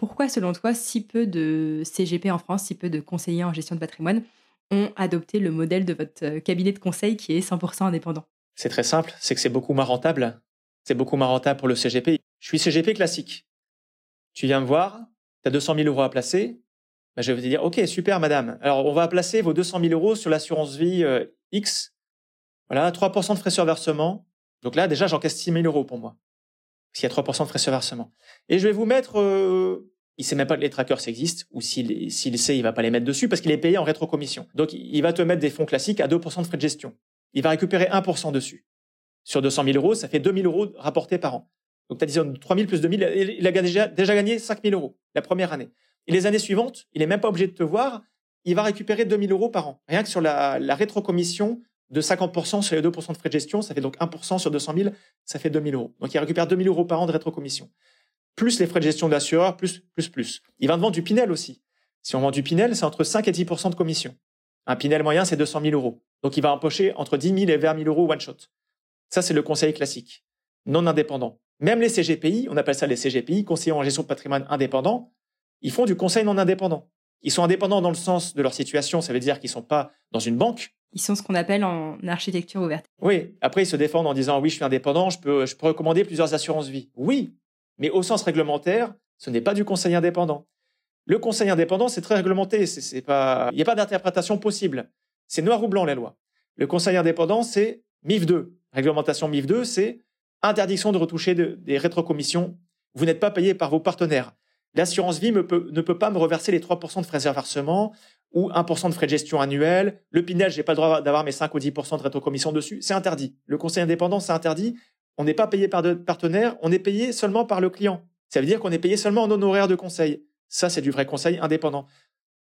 Pourquoi, selon toi, si peu de CGP en France, si peu de conseillers en gestion de patrimoine ont adopté le modèle de votre euh, cabinet de conseil qui est 100% indépendant? C'est très simple, c'est que c'est beaucoup moins rentable. C'est beaucoup moins rentable pour le CGP. Je suis CGP classique. Tu viens me voir, tu as 200 000 euros à placer. Ben, je vais te dire, OK, super, madame. Alors, on va placer vos 200 000 euros sur l'assurance vie euh, X. Voilà, 3% de frais sur versement. Donc là, déjà, j'encaisse 6 000 euros pour moi. S'il y a 3% de frais sur versement. Et je vais vous mettre, euh, il sait même pas que les trackers existent, ou s'il, s'il sait, il va pas les mettre dessus parce qu'il est payé en rétrocommission. Donc, il va te mettre des fonds classiques à 2% de frais de gestion. Il va récupérer 1% dessus. Sur 200 000 euros, ça fait 2 000 euros rapportés par an. Donc, tu as disons 3 000 plus 2 000, il a déjà, déjà gagné 5 000 euros la première année. Et les années suivantes, il est même pas obligé de te voir, il va récupérer 2 000 euros par an. Rien que sur la, la rétrocommission de 50% sur les 2% de frais de gestion, ça fait donc 1% sur 200 000, ça fait 2 000 euros. Donc il récupère 2 000 euros par an de rétrocommission. Plus les frais de gestion de l'assureur, plus, plus, plus. Il va vendre du Pinel aussi. Si on vend du Pinel, c'est entre 5 et 10% de commission. Un Pinel moyen, c'est 200 000 euros. Donc il va empocher entre 10 000 et 20 000 euros one shot. Ça, c'est le conseil classique, non indépendant. Même les CGPI, on appelle ça les CGPI, conseillers en gestion de patrimoine indépendants, ils font du conseil non indépendant. Ils sont indépendants dans le sens de leur situation, ça veut dire qu'ils sont pas dans une banque. Ils sont ce qu'on appelle en architecture ouverte. Oui, après ils se défendent en disant oui, je suis indépendant, je peux, je peux recommander plusieurs assurances vie. Oui, mais au sens réglementaire, ce n'est pas du conseil indépendant. Le conseil indépendant, c'est très réglementé, c'est, pas, il n'y a pas d'interprétation possible. C'est noir ou blanc la loi. Le conseil indépendant, c'est MIF 2. Réglementation MIF 2, c'est interdiction de retoucher de- des rétrocommissions. Vous n'êtes pas payé par vos partenaires. L'assurance vie ne peut pas me reverser les 3% de frais de versement ou 1% de frais de gestion annuel. Le Pinel, j'ai pas le droit d'avoir mes 5 ou 10% de rétrocommission dessus. C'est interdit. Le conseil indépendant, c'est interdit. On n'est pas payé par de partenaires, on est payé seulement par le client. Ça veut dire qu'on est payé seulement en honoraire de conseil. Ça, c'est du vrai conseil indépendant.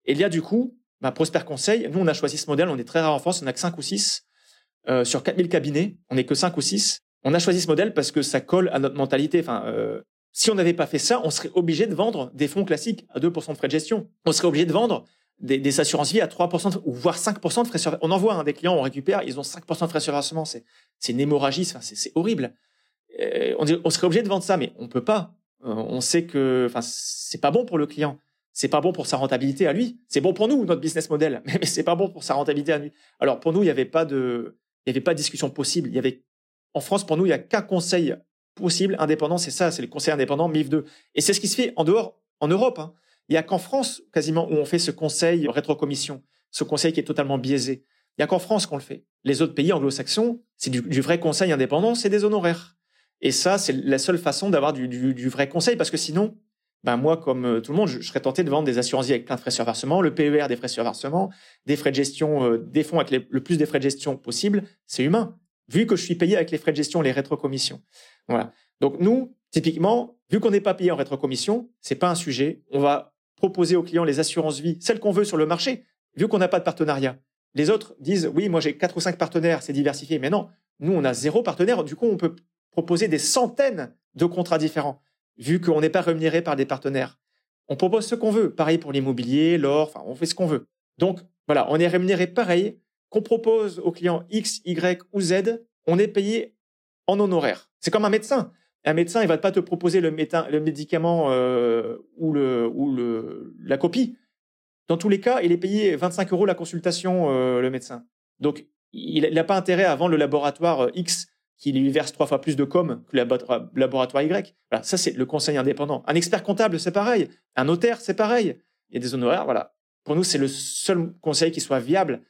Et il y a du coup, bah, Prosper Conseil, nous, on a choisi ce modèle, on est très rare en France, on n'a que 5 ou 6. Euh, sur 4000 cabinets, on n'est que 5 ou 6. On a choisi ce modèle parce que ça colle à notre mentalité. Enfin, euh, si on n'avait pas fait ça, on serait obligé de vendre des fonds classiques à 2% de frais de gestion. On serait obligé de vendre des, des assurances vie à 3% de- ou voire 5% de frais sur On envoie hein, des clients, on récupère, ils ont 5% de frais sur versement. C'est, c'est une hémorragie, c'est, horrible. Euh, on, on serait obligé de vendre ça, mais on peut pas. Euh, on sait que, enfin, c'est pas bon pour le client. C'est pas bon pour sa rentabilité à lui. C'est bon pour nous, notre business model, mais c'est pas bon pour sa rentabilité à lui. Alors pour nous, il n'y avait pas de, il y avait pas de discussion possible. Il y avait, en France, pour nous, il y a qu'un conseil possible indépendant, c'est ça, c'est le conseil indépendant MIF 2. Et c'est ce qui se fait en dehors, en Europe. hein. Il y a qu'en France, quasiment, où on fait ce conseil rétrocommission, ce conseil qui est totalement biaisé. Il y a qu'en France qu'on le fait. Les autres pays anglo-saxons, c'est du, vrai conseil indépendant, c'est des honoraires. Et ça, c'est la seule façon d'avoir du, vrai conseil, parce que sinon, ben moi, comme euh, tout le monde, je, serais tenté de vendre des assurances avec plein de frais sur versement, le PER des frais sur versement, des frais de gestion, euh, des fonds avec le plus des frais de gestion possible. C'est humain, vu que je suis payé avec les frais de gestion, les rétrocommissions. Voilà. Donc nous, typiquement, vu qu'on n'est pas payé en rétrocommission, c'est pas un sujet. On va proposer aux clients les assurances vie, celles qu'on veut sur le marché, vu qu'on n'a pas de partenariat. Les autres disent oui, moi j'ai quatre ou cinq partenaires, c'est diversifié. Mais non, nous on a zéro partenaire. Du coup, on peut proposer des centaines de contrats différents, vu qu'on n'est pas rémunéré par des partenaires. On propose ce qu'on veut. Pareil pour l'immobilier, l'or, enfin, on fait ce qu'on veut. Donc, voilà, on est rémunéré pareil. Qu'on propose aux clients X, Y ou Z, on est payé en honoraire. C'est comme un médecin. Un médecin, il va pas te proposer le, médicament euh, ou, la copie. Dans tous les cas, il est payé 25 euros la consultation, euh, le médecin. Donc, il n'a pas intérêt à vendre le laboratoire euh, X qui lui verse trois fois plus de com que le labo- laboratoire Y. Voilà, ça, c'est le conseil indépendant. Un expert comptable, c'est pareil. Un notaire, c'est pareil. Il y a des honoraires, voilà. Pour nous, c'est le seul conseil qui soit viable,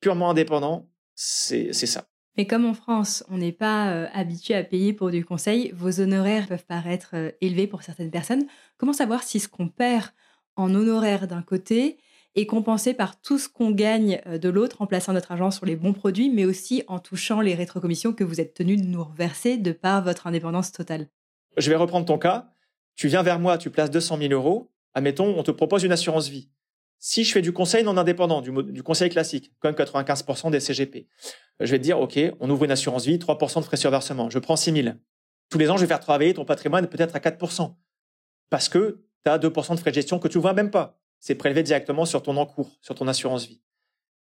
purement indépendant, c'est ça. Mais comme en France, on n'est pas euh, habitué à payer pour du conseil, vos honoraires peuvent paraître euh, élevés pour certaines personnes. Comment savoir si ce qu'on perd en honoraires d'un côté est compensé par tout ce qu'on gagne euh, de l'autre en plaçant notre argent sur les bons produits, mais aussi en touchant les rétrocommissions que vous êtes tenu de nous reverser de par votre indépendance totale? Je vais reprendre ton cas. Tu viens vers moi, tu places 200 000 euros. Admettons, on te propose une assurance vie. Si je fais du conseil non indépendant, du, du conseil classique, comme 95% des CGP, je vais te dire, OK, on ouvre une assurance vie, 3% de frais sur versement. Je prends 6 000. Tous les ans, je vais faire travailler ton patrimoine peut-être à 4%. Parce que tu as 2% de frais de gestion que tu ne vois même pas. C'est prélevé directement sur ton encours, sur ton assurance vie.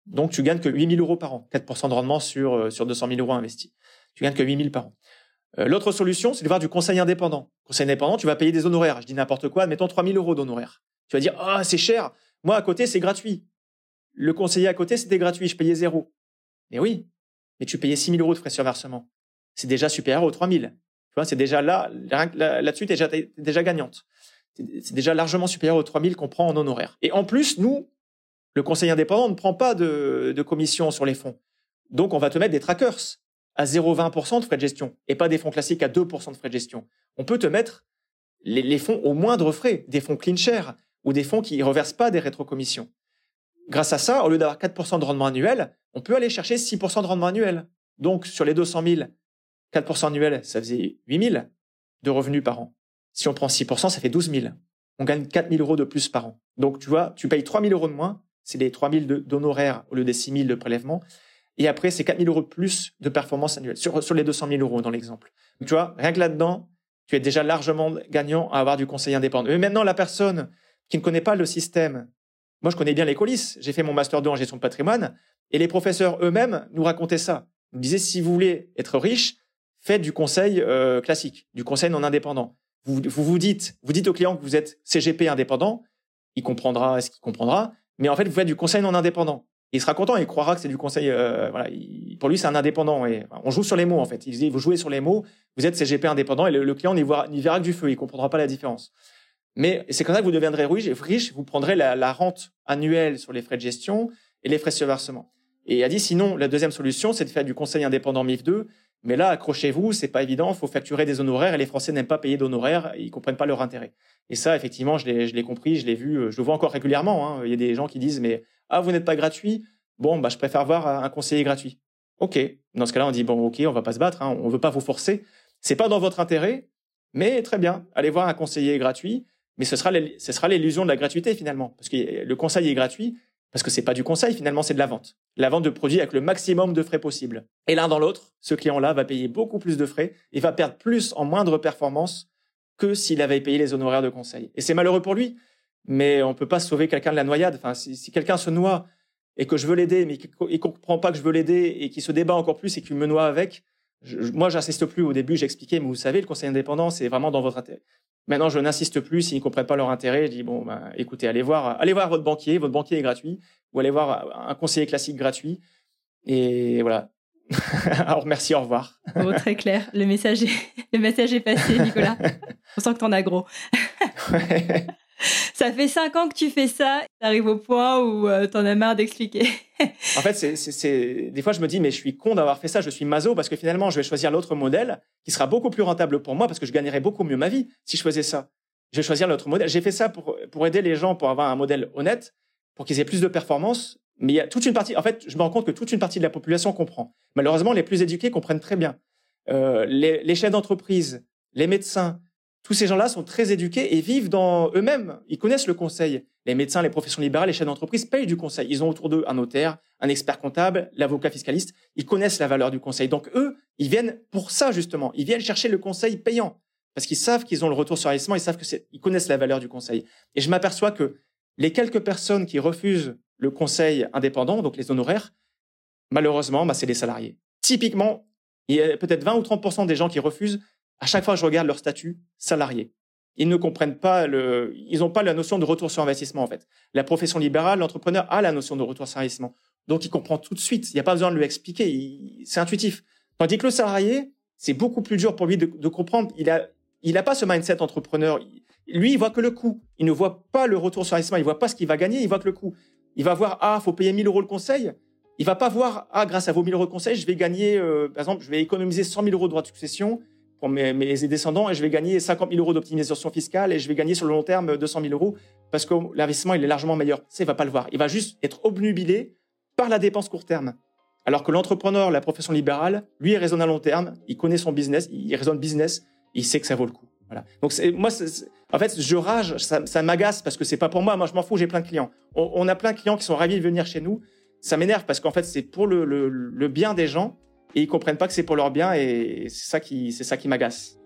Donc, tu gagnes que 8 000 euros par an. 4% de rendement sur, euh, sur 200 000 euros investis. Tu gagnes que 8 000 par an. Euh, l'autre solution, c'est de voir du conseil indépendant. Conseil indépendant, tu vas payer des honoraires. Je dis n'importe quoi, mettons 3 000 euros d'honoraires. Tu vas dire, ah, c'est cher. Moi, à côté, c'est gratuit. Le conseiller à côté, c'était gratuit. Je payais zéro. Mais oui. Mais tu payais 6 000 euros de frais sur versement. C'est déjà supérieur aux 3 000. Tu vois, c'est déjà là, là-dessus, tu es déjà, gagnante. C'est déjà largement supérieur aux 3 000 qu'on prend en honoraires. Et en plus, nous, le conseiller indépendant ne prend pas de, commission sur les fonds. Donc, on va te mettre des trackers à 0,20% de frais de gestion et pas des fonds classiques à 2% de frais de gestion. On peut te mettre les, les fonds au moindre frais, des fonds clean share, ou des fonds qui ne reversent pas des rétrocommissions. Grâce à ça, au lieu d'avoir 4% de rendement annuel, on peut aller chercher 6% de rendement annuel. Donc, sur les 200 000, 4% annuel, ça faisait 8 000 de revenus par an. Si on prend 6%, ça fait 12 000. On gagne 4 000 euros de plus par an. Donc, tu vois, tu payes 3 000 euros de moins. C'est les 3 000 d'honoraires au lieu des 6 000 de prélèvement. Et après, c'est 4 000 euros de plus de performance annuelle sur, sur les 200 000 euros dans l'exemple. Tu vois, rien que là-dedans, tu es déjà largement gagnant à avoir du conseil indépendant. Mais maintenant, la personne qui ne connaît pas le système. Moi, je connais bien les coulisses. J'ai fait mon master 2 en gestion de patrimoine et les professeurs eux-mêmes nous racontaient ça. Ils nous disaient si vous voulez être riche, faites du conseil euh, classique, du conseil non indépendant. Vous, vous dites, vous dites au client que vous êtes CGP indépendant, il comprendra ce qu'il comprendra, mais en fait vous faites du conseil non indépendant. il sera content, il croira que c'est du conseil. Euh, voilà, pour lui c'est un indépendant et on joue sur les mots en fait. Il dit vous jouez sur les mots, vous êtes CGP indépendant et le, client n'y verra que du feu, il comprendra pas la différence. Mais c'est comme ça que vous deviendrez riche, vous prendrez la, rente annuelle sur les frais de gestion et les frais de versement. Et a dit sinon, la deuxième solution, c'est de faire du conseil indépendant MIF 2. Mais là, accrochez-vous, c'est pas évident, faut facturer des honoraires et les Français n'aiment pas payer d'honoraires, ils comprennent pas leur intérêt. Et ça, effectivement, je l'ai compris, je l'ai vu, je le vois encore régulièrement. Hein. Il y a des gens qui disent mais ah vous n'êtes pas gratuit, bon bah je préfère voir un conseiller gratuit. Ok, dans ce cas-là, on dit bon ok, on va pas se battre, hein. on veut pas vous forcer, c'est pas dans votre intérêt, mais très bien, allez voir un conseiller gratuit mais ce sera l'illusion de la gratuité finalement, parce que le conseil est gratuit, parce que c'est pas du conseil finalement, c'est de la vente. La vente de produits avec le maximum de frais possible. Et l'un dans l'autre, ce client-là va payer beaucoup plus de frais et va perdre plus en moindre performance que s'il avait payé les honoraires de conseil. Et c'est malheureux pour lui, mais on peut pas sauver quelqu'un de la noyade. Enfin, si, quelqu'un se noie et que je veux l'aider, mais qu'il comprend pas que je veux l'aider et qu'il se débat encore plus et qu'il me noie avec, moi, j'insiste plus. Au début, j'expliquais, mais vous savez, le conseil indépendant, c'est vraiment dans votre intérêt. Maintenant, je n'insiste plus s'ils ne comprennent pas leur intérêt. Je dis bon, ben, écoutez, allez voir, allez voir votre banquier. Votre banquier est gratuit, ou allez voir un conseiller classique gratuit. Et voilà. Alors merci, au revoir. Bon, très clair. Le message est, le message est passé, Nicolas. On sent que t'en as gros. ça fait cinq ans que tu fais ça, tu arrives au point où euh, tu en as marre d'expliquer. en fait, c'est, des fois, je me dis, mais je suis con d'avoir fait ça, je suis maso, parce que finalement, je vais choisir l'autre modèle qui sera beaucoup plus rentable pour moi, parce que je gagnerais beaucoup mieux ma vie si je faisais ça. Je vais choisir l'autre modèle. J'ai fait ça pour, pour aider les gens, pour avoir un modèle honnête, pour qu'ils aient plus de performance. Mais il y a toute une partie, en fait, je me rends compte que toute une partie de la population comprend. Malheureusement, les plus éduqués comprennent très bien. Euh, les chefs d'entreprise, les médecins, tous ces gens-là sont très éduqués et vivent dans eux-mêmes. Ils connaissent le conseil. Les médecins, les professions libérales, les chefs d'entreprise payent du conseil. Ils ont autour d'eux un notaire, un expert comptable, l'avocat fiscaliste. Ils connaissent la valeur du conseil. Donc eux, ils viennent pour ça justement. Ils viennent chercher le conseil payant parce qu'ils savent qu'ils ont le retour sur investissement. Ils savent que ils connaissent la valeur du conseil. Et je m'aperçois que les quelques personnes qui refusent le conseil indépendant, donc les honoraires, malheureusement, bah, c'est les salariés. Typiquement, il y a peut-être 20 ou 30% des gens qui refusent à chaque fois je regarde leur statut salarié. Ils ne comprennent pas le, ils n'ont pas la notion de retour sur investissement en fait. La profession libérale, l'entrepreneur a la notion de retour sur investissement, donc il comprend tout de suite. Il n'y a pas besoin de lui expliquer, c'est intuitif. Tandis que le salarié, c'est beaucoup plus dur pour lui de, comprendre. Il a, il a pas ce mindset entrepreneur. Lui, il voit que le coût. Il ne voit pas le retour sur investissement. Il voit pas ce qu'il va gagner. Il voit que le coût. Il va voir ah, faut payer 1000 euros le conseil. il va pas voir, ah, grâce à vos 1000 euros de conseil, je vais gagner, euh, par exemple, je vais économiser 100 000 euros de droits de succession pour mes, descendants et je vais gagner 50 000 euros d'optimisation fiscale et je vais gagner sur le long terme 200 000 euros parce que l'investissement, il est largement meilleur. Ça, il va pas le voir. Il va juste être obnubilé par la dépense court terme. Alors que l'entrepreneur, la profession libérale, lui, il raisonne à long terme, il connaît son business, il raisonne business, il sait que ça vaut le coup. Voilà. Donc moi, en fait, je rage, ça, m'agace parce que c'est pas pour moi. Moi, je m'en fous, j'ai plein de clients. On, a plein de clients qui sont ravis de venir chez nous. Ça m'énerve parce qu'en fait, c'est pour le, bien des gens et ils comprennent pas que c'est pour leur bien et c'est ça qui, c'est ça qui m'agace.